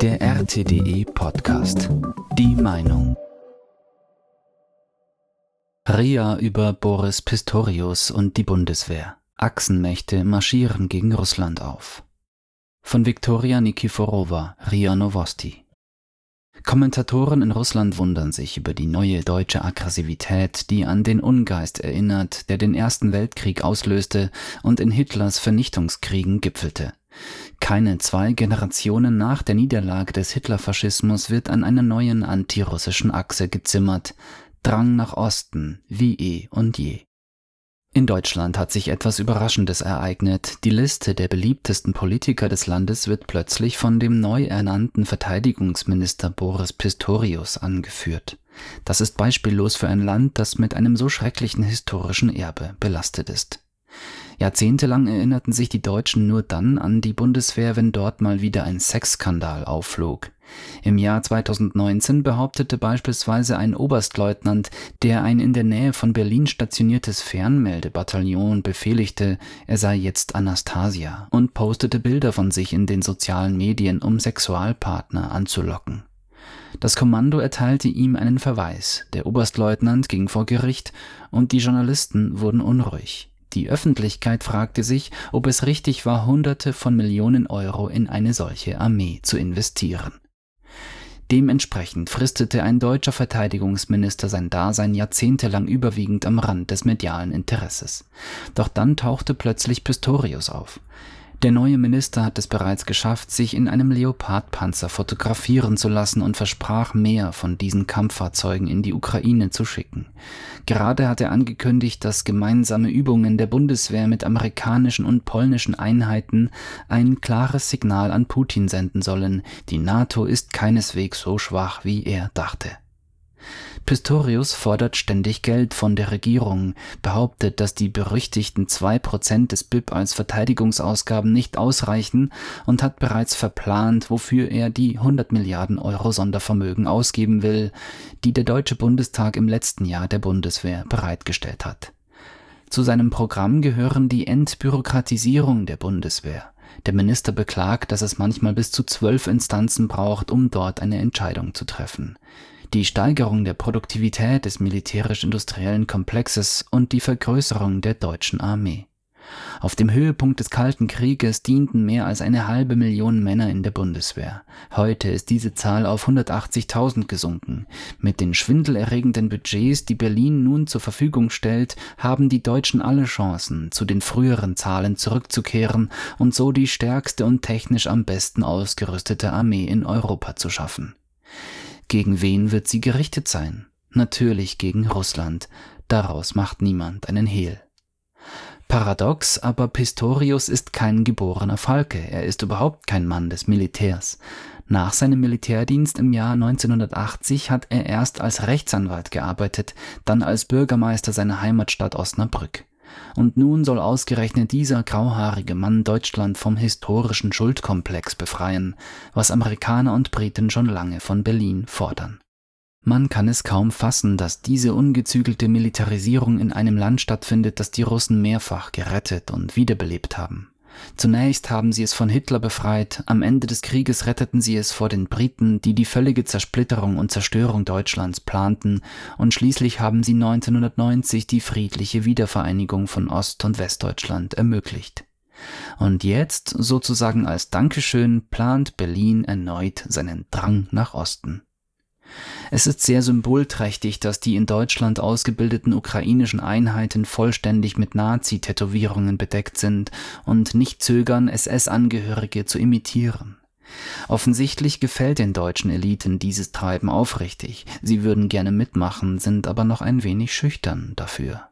Der RTDE Podcast. Die Meinung. RIA über Boris Pistorius und die Bundeswehr. Achsenmächte marschieren gegen Russland auf. Von Viktoria Nikiforova, RIA Novosti. Kommentatoren in Russland wundern sich über die neue deutsche Aggressivität, die an den Ungeist erinnert, der den Ersten Weltkrieg auslöste und in Hitlers Vernichtungskriegen gipfelte. Keine zwei Generationen nach der Niederlage des Hitlerfaschismus wird an einer neuen antirussischen Achse gezimmert, Drang nach Osten, wie eh und je. In Deutschland hat sich etwas Überraschendes ereignet. Die Liste der beliebtesten Politiker des Landes wird plötzlich von dem neu ernannten Verteidigungsminister Boris Pistorius angeführt. Das ist beispiellos für ein Land, das mit einem so schrecklichen historischen Erbe belastet ist. Jahrzehntelang erinnerten sich die Deutschen nur dann an die Bundeswehr, wenn dort mal wieder ein Sexskandal aufflog. Im Jahr 2019 behauptete beispielsweise ein Oberstleutnant, der ein in der Nähe von Berlin stationiertes Fernmeldebataillon befehligte, er sei jetzt Anastasia und postete Bilder von sich in den sozialen Medien, um Sexualpartner anzulocken. Das Kommando erteilte ihm einen Verweis, der Oberstleutnant ging vor Gericht und die Journalisten wurden unruhig. Die Öffentlichkeit fragte sich, ob es richtig war, Hunderte von Millionen Euro in eine solche Armee zu investieren. Dementsprechend fristete ein deutscher Verteidigungsminister sein Dasein jahrzehntelang überwiegend am Rand des medialen Interesses. Doch dann tauchte plötzlich Pistorius auf. Der neue Minister hat es bereits geschafft, sich in einem Leopardpanzer fotografieren zu lassen und versprach mehr von diesen Kampffahrzeugen in die Ukraine zu schicken. Gerade hat er angekündigt, dass gemeinsame Übungen der Bundeswehr mit amerikanischen und polnischen Einheiten ein klares Signal an Putin senden sollen, die NATO ist keineswegs so schwach, wie er dachte. Pistorius fordert ständig Geld von der Regierung, behauptet, dass die berüchtigten zwei Prozent des BIP als Verteidigungsausgaben nicht ausreichen und hat bereits verplant, wofür er die 100 Milliarden Euro Sondervermögen ausgeben will, die der Deutsche Bundestag im letzten Jahr der Bundeswehr bereitgestellt hat. Zu seinem Programm gehören die Entbürokratisierung der Bundeswehr. Der Minister beklagt, dass es manchmal bis zu zwölf Instanzen braucht, um dort eine Entscheidung zu treffen die Steigerung der Produktivität des militärisch-industriellen Komplexes und die Vergrößerung der deutschen Armee. Auf dem Höhepunkt des Kalten Krieges dienten mehr als eine halbe Million Männer in der Bundeswehr. Heute ist diese Zahl auf 180.000 gesunken. Mit den schwindelerregenden Budgets, die Berlin nun zur Verfügung stellt, haben die Deutschen alle Chancen, zu den früheren Zahlen zurückzukehren und so die stärkste und technisch am besten ausgerüstete Armee in Europa zu schaffen. Gegen wen wird sie gerichtet sein? Natürlich gegen Russland. Daraus macht niemand einen Hehl. Paradox, aber Pistorius ist kein geborener Falke, er ist überhaupt kein Mann des Militärs. Nach seinem Militärdienst im Jahr 1980 hat er erst als Rechtsanwalt gearbeitet, dann als Bürgermeister seiner Heimatstadt Osnabrück. Und nun soll ausgerechnet dieser grauhaarige Mann Deutschland vom historischen Schuldkomplex befreien, was Amerikaner und Briten schon lange von Berlin fordern. Man kann es kaum fassen, dass diese ungezügelte Militarisierung in einem Land stattfindet, das die Russen mehrfach gerettet und wiederbelebt haben. Zunächst haben sie es von Hitler befreit, am Ende des Krieges retteten sie es vor den Briten, die die völlige Zersplitterung und Zerstörung Deutschlands planten, und schließlich haben sie 1990 die friedliche Wiedervereinigung von Ost- und Westdeutschland ermöglicht. Und jetzt, sozusagen als Dankeschön, plant Berlin erneut seinen Drang nach Osten. Es ist sehr symbolträchtig, dass die in Deutschland ausgebildeten ukrainischen Einheiten vollständig mit Nazi-Tätowierungen bedeckt sind und nicht zögern, SS-Angehörige zu imitieren. Offensichtlich gefällt den deutschen Eliten dieses Treiben aufrichtig, sie würden gerne mitmachen, sind aber noch ein wenig schüchtern dafür.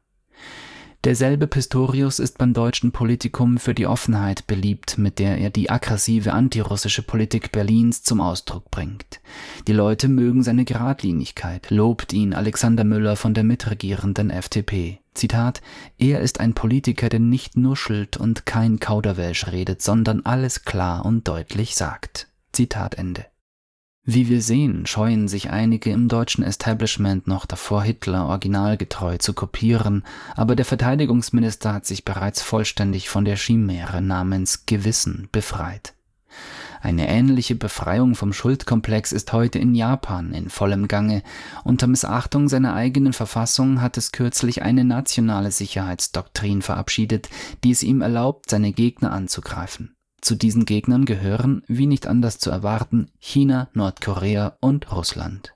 Derselbe Pistorius ist beim deutschen Politikum für die Offenheit beliebt, mit der er die aggressive antirussische Politik Berlins zum Ausdruck bringt. Die Leute mögen seine Geradlinigkeit, lobt ihn Alexander Müller von der mitregierenden FDP. Zitat, er ist ein Politiker, der nicht nuschelt und kein Kauderwelsch redet, sondern alles klar und deutlich sagt. Zitat Ende. Wie wir sehen, scheuen sich einige im deutschen Establishment noch davor, Hitler originalgetreu zu kopieren, aber der Verteidigungsminister hat sich bereits vollständig von der Chimäre namens Gewissen befreit. Eine ähnliche Befreiung vom Schuldkomplex ist heute in Japan in vollem Gange. Unter Missachtung seiner eigenen Verfassung hat es kürzlich eine nationale Sicherheitsdoktrin verabschiedet, die es ihm erlaubt, seine Gegner anzugreifen. Zu diesen Gegnern gehören, wie nicht anders zu erwarten, China, Nordkorea und Russland.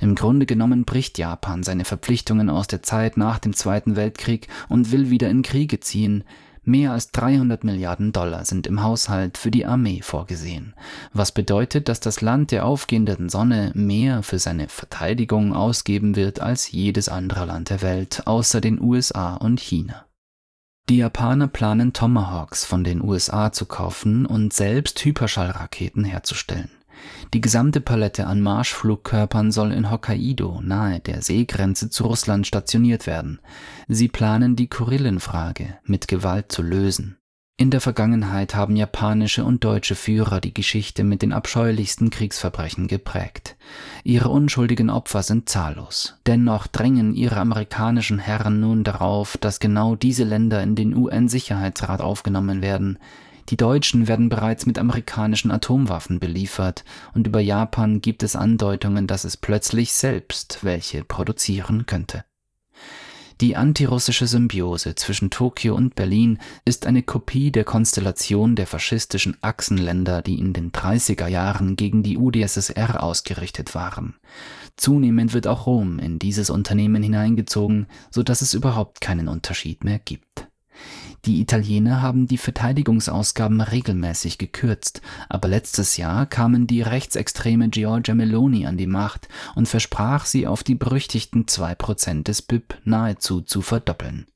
Im Grunde genommen bricht Japan seine Verpflichtungen aus der Zeit nach dem Zweiten Weltkrieg und will wieder in Kriege ziehen. Mehr als 300 Milliarden Dollar sind im Haushalt für die Armee vorgesehen, was bedeutet, dass das Land der aufgehenden Sonne mehr für seine Verteidigung ausgeben wird als jedes andere Land der Welt außer den USA und China. Die Japaner planen Tomahawks von den USA zu kaufen und selbst Hyperschallraketen herzustellen. Die gesamte Palette an Marschflugkörpern soll in Hokkaido nahe der Seegrenze zu Russland stationiert werden. Sie planen die Kurillenfrage mit Gewalt zu lösen. In der Vergangenheit haben japanische und deutsche Führer die Geschichte mit den abscheulichsten Kriegsverbrechen geprägt. Ihre unschuldigen Opfer sind zahllos. Dennoch drängen ihre amerikanischen Herren nun darauf, dass genau diese Länder in den UN-Sicherheitsrat aufgenommen werden. Die Deutschen werden bereits mit amerikanischen Atomwaffen beliefert und über Japan gibt es Andeutungen, dass es plötzlich selbst welche produzieren könnte. Die antirussische Symbiose zwischen Tokio und Berlin ist eine Kopie der Konstellation der faschistischen Achsenländer, die in den 30er Jahren gegen die UdSSR ausgerichtet waren. Zunehmend wird auch Rom in dieses Unternehmen hineingezogen, so dass es überhaupt keinen Unterschied mehr gibt. Die Italiener haben die Verteidigungsausgaben regelmäßig gekürzt, aber letztes Jahr kamen die rechtsextreme Giorgia Meloni an die Macht und versprach sie auf die berüchtigten 2% des BIP nahezu zu verdoppeln.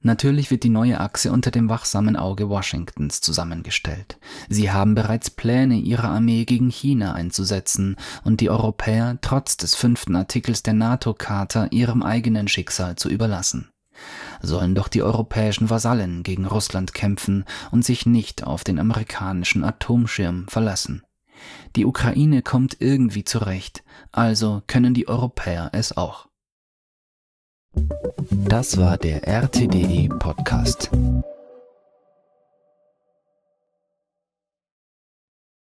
Natürlich wird die neue Achse unter dem wachsamen Auge Washingtons zusammengestellt. Sie haben bereits Pläne, ihre Armee gegen China einzusetzen und die Europäer trotz des fünften Artikels der NATO-Charta ihrem eigenen Schicksal zu überlassen sollen doch die europäischen Vasallen gegen Russland kämpfen und sich nicht auf den amerikanischen Atomschirm verlassen. Die Ukraine kommt irgendwie zurecht, also können die Europäer es auch. Das war der RTDE Podcast.